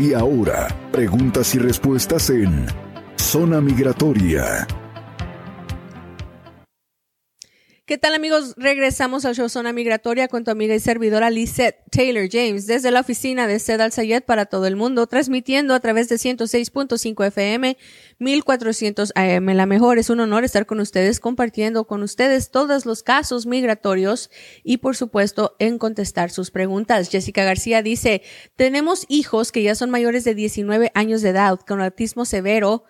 Y ahora, preguntas y respuestas en Zona Migratoria. ¿Qué tal amigos? Regresamos al show Zona Migratoria con tu amiga y servidora Lisette Taylor James desde la oficina de Sed Al Sayed para todo el mundo, transmitiendo a través de 106.5 FM, 1400 AM. La mejor es un honor estar con ustedes, compartiendo con ustedes todos los casos migratorios y por supuesto en contestar sus preguntas. Jessica García dice, tenemos hijos que ya son mayores de 19 años de edad con autismo severo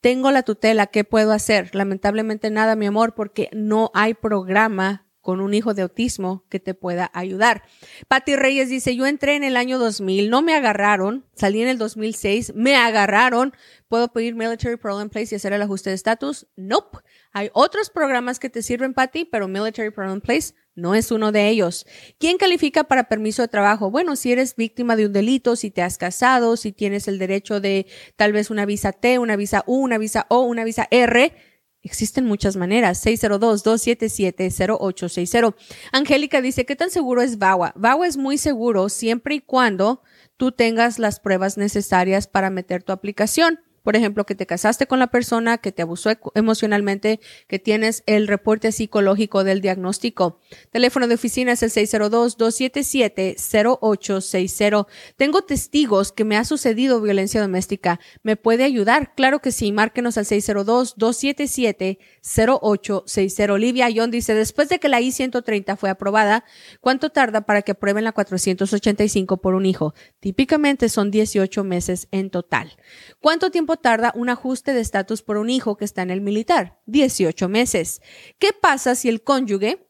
tengo la tutela, ¿qué puedo hacer? Lamentablemente nada, mi amor, porque no hay programa con un hijo de autismo que te pueda ayudar. Patti Reyes dice, yo entré en el año 2000, no me agarraron, salí en el 2006, me agarraron, ¿puedo pedir Military Parole Place y hacer el ajuste de estatus? Nope. Hay otros programas que te sirven, Patti, pero Military Parole Place no es uno de ellos. ¿Quién califica para permiso de trabajo? Bueno, si eres víctima de un delito, si te has casado, si tienes el derecho de tal vez una visa T, una visa U, una visa O, una visa R, Existen muchas maneras. 602-277-0860. Angélica dice, ¿qué tan seguro es VAWA? VAWA es muy seguro siempre y cuando tú tengas las pruebas necesarias para meter tu aplicación por ejemplo, que te casaste con la persona, que te abusó emocionalmente, que tienes el reporte psicológico del diagnóstico. Teléfono de oficina es el 602-277-0860. Tengo testigos que me ha sucedido violencia doméstica. ¿Me puede ayudar? Claro que sí. Márquenos al 602-277-0860. Olivia John dice, después de que la I-130 fue aprobada, ¿cuánto tarda para que aprueben la 485 por un hijo? Típicamente son 18 meses en total. ¿Cuánto tiempo tarda un ajuste de estatus por un hijo que está en el militar? 18 meses. ¿Qué pasa si el cónyuge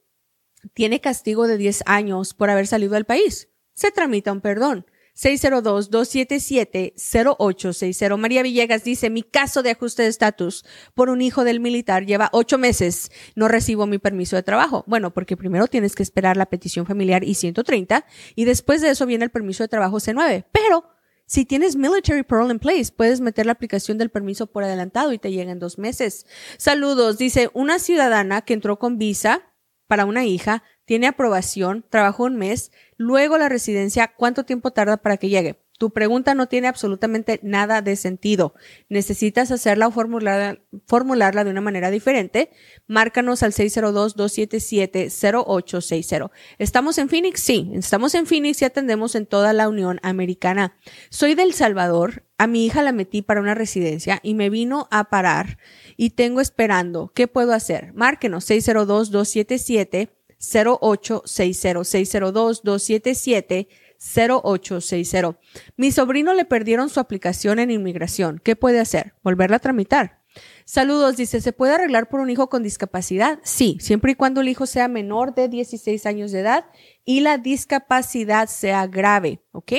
tiene castigo de 10 años por haber salido del país? Se tramita un perdón. 602-277-0860. María Villegas dice, mi caso de ajuste de estatus por un hijo del militar lleva ocho meses. No recibo mi permiso de trabajo. Bueno, porque primero tienes que esperar la petición familiar I-130 y después de eso viene el permiso de trabajo C9. Pero si tienes Military Parole in Place, puedes meter la aplicación del permiso por adelantado y te llega en dos meses. Saludos, dice una ciudadana que entró con visa para una hija, tiene aprobación, trabajó un mes, luego la residencia, ¿cuánto tiempo tarda para que llegue? Tu pregunta no tiene absolutamente nada de sentido. Necesitas hacerla o formularla, de una manera diferente. Márcanos al 602-277-0860. ¿Estamos en Phoenix? Sí, estamos en Phoenix y atendemos en toda la Unión Americana. Soy del Salvador. A mi hija la metí para una residencia y me vino a parar y tengo esperando. ¿Qué puedo hacer? Márquenos 602-277 0860 602 277 0860. Mi sobrino le perdieron su aplicación en inmigración. ¿Qué puede hacer? Volverla a tramitar. Saludos, dice, ¿se puede arreglar por un hijo con discapacidad? Sí, siempre y cuando el hijo sea menor de 16 años de edad y la discapacidad sea grave, ¿ok?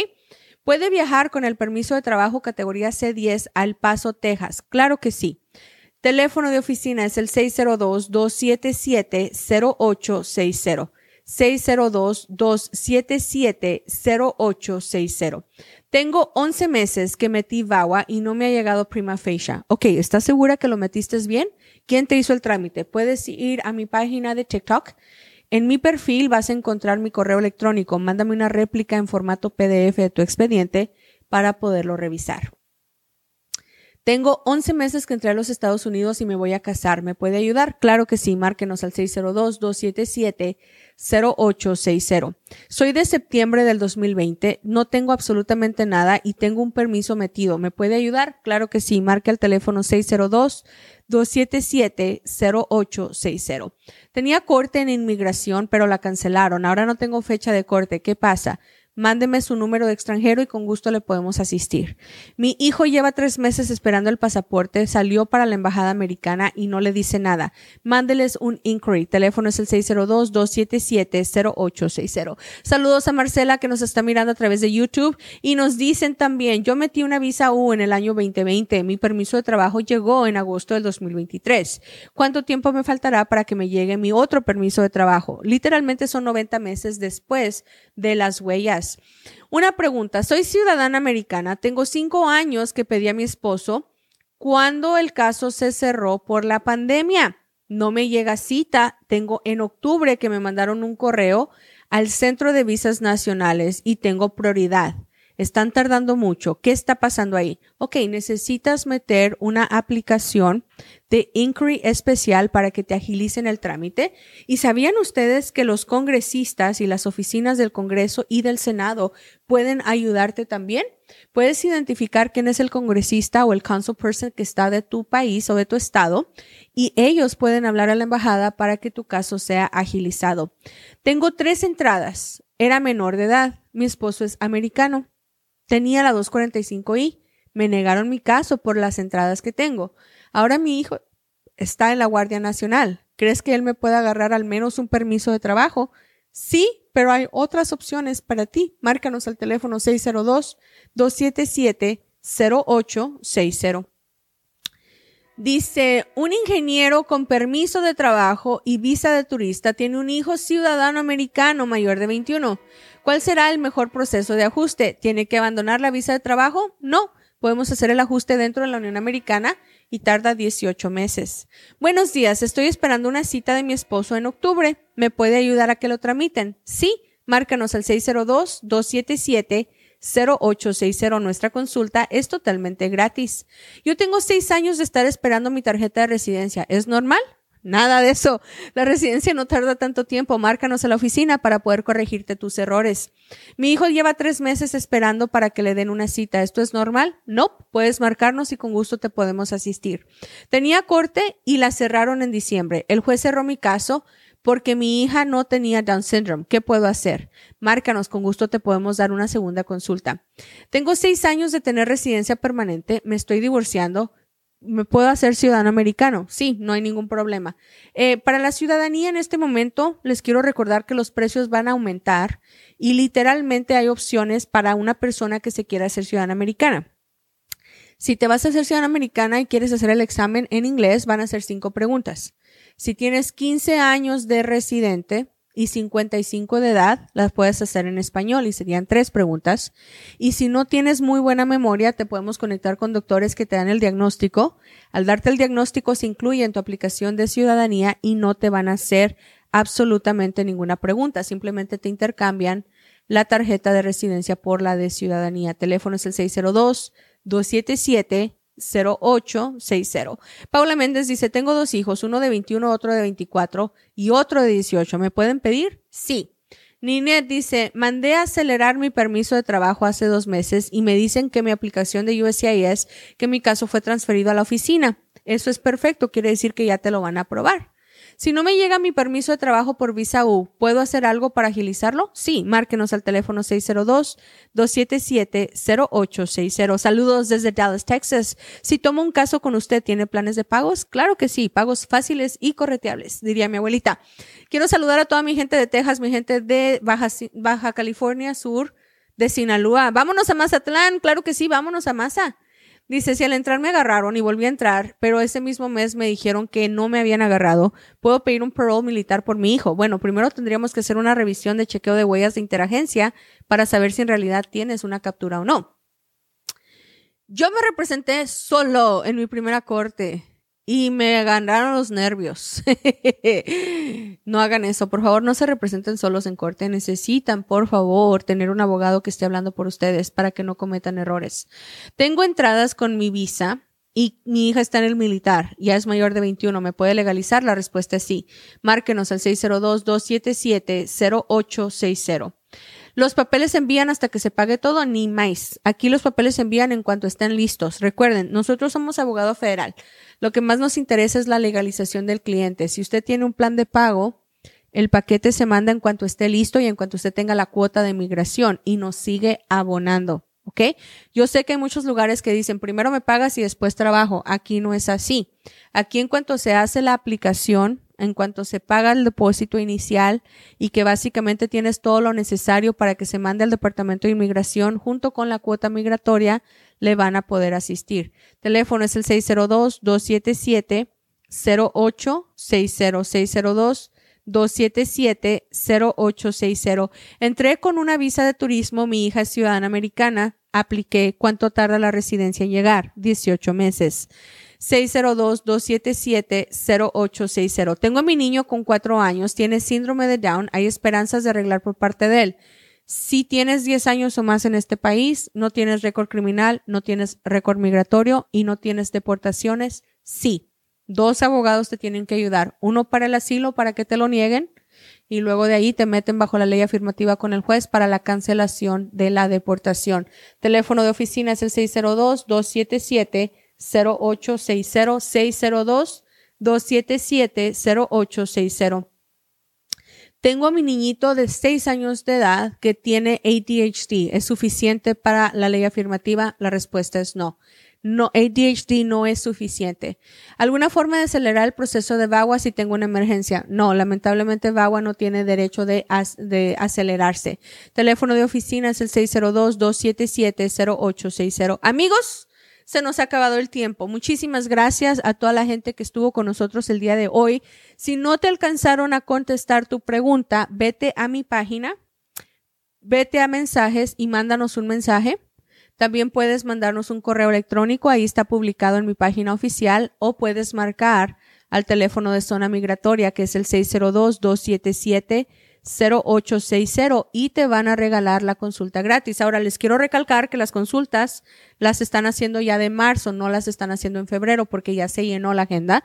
¿Puede viajar con el permiso de trabajo categoría C10 al Paso, Texas? Claro que sí. Teléfono de oficina es el 602-277-0860. 602-277-0860. Tengo 11 meses que metí VAWA y no me ha llegado prima facie. Ok, ¿estás segura que lo metiste bien? ¿Quién te hizo el trámite? Puedes ir a mi página de TikTok. En mi perfil vas a encontrar mi correo electrónico. Mándame una réplica en formato PDF de tu expediente para poderlo revisar. Tengo 11 meses que entré a los Estados Unidos y me voy a casar. ¿Me puede ayudar? Claro que sí. Márquenos al 602-277-0860. Soy de septiembre del 2020. No tengo absolutamente nada y tengo un permiso metido. ¿Me puede ayudar? Claro que sí. Marque el teléfono 602-277-0860. Tenía corte en inmigración, pero la cancelaron. Ahora no tengo fecha de corte. ¿Qué pasa? Mándeme su número de extranjero y con gusto le podemos asistir. Mi hijo lleva tres meses esperando el pasaporte, salió para la embajada americana y no le dice nada. Mándeles un inquiry. Teléfono es el 602-277-0860. Saludos a Marcela que nos está mirando a través de YouTube y nos dicen también, yo metí una visa U en el año 2020. Mi permiso de trabajo llegó en agosto del 2023. ¿Cuánto tiempo me faltará para que me llegue mi otro permiso de trabajo? Literalmente son 90 meses después de las huellas una pregunta, soy ciudadana americana, tengo cinco años que pedí a mi esposo cuando el caso se cerró por la pandemia. No me llega cita, tengo en octubre que me mandaron un correo al Centro de Visas Nacionales y tengo prioridad. Están tardando mucho. ¿Qué está pasando ahí? Ok, necesitas meter una aplicación de inquiry especial para que te agilicen el trámite. ¿Y sabían ustedes que los congresistas y las oficinas del Congreso y del Senado pueden ayudarte también? Puedes identificar quién es el congresista o el council person que está de tu país o de tu estado y ellos pueden hablar a la embajada para que tu caso sea agilizado. Tengo tres entradas. Era menor de edad. Mi esposo es americano. Tenía la 245I. Me negaron mi caso por las entradas que tengo. Ahora mi hijo está en la Guardia Nacional. ¿Crees que él me puede agarrar al menos un permiso de trabajo? Sí, pero hay otras opciones para ti. Márcanos al teléfono 602-277-0860. Dice, un ingeniero con permiso de trabajo y visa de turista tiene un hijo ciudadano americano mayor de 21. ¿Cuál será el mejor proceso de ajuste? ¿Tiene que abandonar la visa de trabajo? No. Podemos hacer el ajuste dentro de la Unión Americana y tarda 18 meses. Buenos días, estoy esperando una cita de mi esposo en octubre. ¿Me puede ayudar a que lo tramiten? Sí, márcanos al 602-277-0860. Nuestra consulta es totalmente gratis. Yo tengo seis años de estar esperando mi tarjeta de residencia. ¿Es normal? Nada de eso. La residencia no tarda tanto tiempo. Márcanos a la oficina para poder corregirte tus errores. Mi hijo lleva tres meses esperando para que le den una cita. ¿Esto es normal? No. Puedes marcarnos y con gusto te podemos asistir. Tenía corte y la cerraron en diciembre. El juez cerró mi caso porque mi hija no tenía Down syndrome. ¿Qué puedo hacer? Márcanos, con gusto te podemos dar una segunda consulta. Tengo seis años de tener residencia permanente, me estoy divorciando, ¿Me puedo hacer ciudadano americano? Sí, no hay ningún problema. Eh, para la ciudadanía en este momento, les quiero recordar que los precios van a aumentar y literalmente hay opciones para una persona que se quiera hacer ciudadana americana. Si te vas a hacer ciudadana americana y quieres hacer el examen en inglés, van a ser cinco preguntas. Si tienes 15 años de residente, y 55 de edad, las puedes hacer en español y serían tres preguntas. Y si no tienes muy buena memoria, te podemos conectar con doctores que te dan el diagnóstico. Al darte el diagnóstico se incluye en tu aplicación de ciudadanía y no te van a hacer absolutamente ninguna pregunta, simplemente te intercambian la tarjeta de residencia por la de ciudadanía. Teléfono es el 602 277 0860. Paula Méndez dice, tengo dos hijos, uno de 21, otro de 24 y otro de 18. ¿Me pueden pedir? Sí. Ninet dice, mandé a acelerar mi permiso de trabajo hace dos meses y me dicen que mi aplicación de USCIS, que mi caso fue transferido a la oficina. Eso es perfecto, quiere decir que ya te lo van a aprobar. Si no me llega mi permiso de trabajo por visa U, ¿puedo hacer algo para agilizarlo? Sí, márquenos al teléfono 602-277-0860. Saludos desde Dallas, Texas. Si tomo un caso con usted, ¿tiene planes de pagos? Claro que sí, pagos fáciles y correteables, diría mi abuelita. Quiero saludar a toda mi gente de Texas, mi gente de Baja, Baja California Sur, de Sinaloa. Vámonos a Mazatlán, claro que sí, vámonos a Maza. Dice, si al entrar me agarraron y volví a entrar, pero ese mismo mes me dijeron que no me habían agarrado, puedo pedir un parole militar por mi hijo. Bueno, primero tendríamos que hacer una revisión de chequeo de huellas de interagencia para saber si en realidad tienes una captura o no. Yo me representé solo en mi primera corte y me ganaron los nervios. no hagan eso, por favor, no se representen solos en corte. Necesitan, por favor, tener un abogado que esté hablando por ustedes para que no cometan errores. Tengo entradas con mi visa y mi hija está en el militar, ya es mayor de 21, ¿me puede legalizar? La respuesta es sí. Márquenos al 602-277-0860. Los papeles se envían hasta que se pague todo, ni más. Aquí los papeles se envían en cuanto estén listos. Recuerden, nosotros somos abogado federal. Lo que más nos interesa es la legalización del cliente. Si usted tiene un plan de pago, el paquete se manda en cuanto esté listo y en cuanto usted tenga la cuota de migración y nos sigue abonando. ¿Ok? Yo sé que hay muchos lugares que dicen primero me pagas y después trabajo. Aquí no es así. Aquí en cuanto se hace la aplicación, en cuanto se paga el depósito inicial y que básicamente tienes todo lo necesario para que se mande al Departamento de Inmigración junto con la cuota migratoria, le van a poder asistir. Teléfono es el 602-277-0860, 602-277-0860. Entré con una visa de turismo, mi hija es ciudadana americana, apliqué. ¿Cuánto tarda la residencia en llegar? 18 meses. 602-277-0860. Tengo a mi niño con cuatro años, tiene síndrome de Down, hay esperanzas de arreglar por parte de él. Si tienes 10 años o más en este país, no tienes récord criminal, no tienes récord migratorio y no tienes deportaciones, sí. Dos abogados te tienen que ayudar. Uno para el asilo, para que te lo nieguen, y luego de ahí te meten bajo la ley afirmativa con el juez para la cancelación de la deportación. Teléfono de oficina es el 602-277-0860, 602-277-0860. Tengo a mi niñito de 6 años de edad que tiene ADHD. ¿Es suficiente para la ley afirmativa? La respuesta es no. No, ADHD no es suficiente. ¿Alguna forma de acelerar el proceso de VAWA si tengo una emergencia? No, lamentablemente VAWA no tiene derecho de, de acelerarse. Teléfono de oficina es el 602-277-0860. Amigos, se nos ha acabado el tiempo. Muchísimas gracias a toda la gente que estuvo con nosotros el día de hoy. Si no te alcanzaron a contestar tu pregunta, vete a mi página, vete a mensajes y mándanos un mensaje. También puedes mandarnos un correo electrónico, ahí está publicado en mi página oficial, o puedes marcar al teléfono de zona migratoria, que es el 602 277 0860 y te van a regalar la consulta gratis. Ahora les quiero recalcar que las consultas las están haciendo ya de marzo, no las están haciendo en febrero porque ya se llenó la agenda,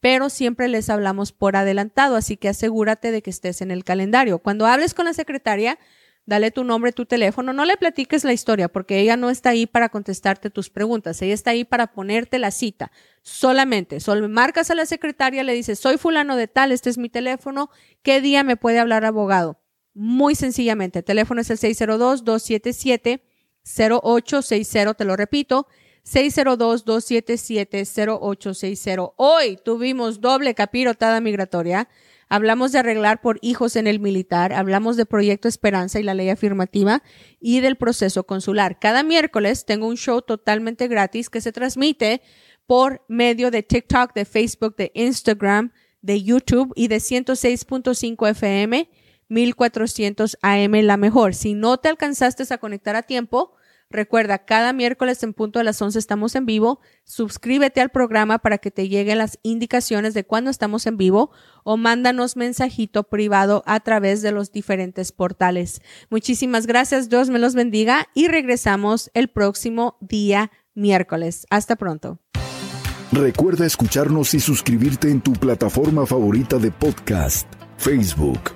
pero siempre les hablamos por adelantado, así que asegúrate de que estés en el calendario. Cuando hables con la secretaria, dale tu nombre, tu teléfono, no le platiques la historia porque ella no está ahí para contestarte tus preguntas, ella está ahí para ponerte la cita. Solamente, solo marcas a la secretaria, le dices, soy fulano de tal, este es mi teléfono, ¿qué día me puede hablar abogado? Muy sencillamente, el teléfono es el 602-277-0860, te lo repito, 602-277-0860. Hoy tuvimos doble capirotada migratoria. Hablamos de arreglar por hijos en el militar, hablamos de Proyecto Esperanza y la ley afirmativa y del proceso consular. Cada miércoles tengo un show totalmente gratis que se transmite por medio de TikTok, de Facebook, de Instagram, de YouTube y de 106.5 FM, 1400 AM la mejor. Si no te alcanzaste a conectar a tiempo, Recuerda, cada miércoles en punto de las 11 estamos en vivo. Suscríbete al programa para que te lleguen las indicaciones de cuando estamos en vivo o mándanos mensajito privado a través de los diferentes portales. Muchísimas gracias, Dios me los bendiga y regresamos el próximo día miércoles. Hasta pronto. Recuerda escucharnos y suscribirte en tu plataforma favorita de podcast, Facebook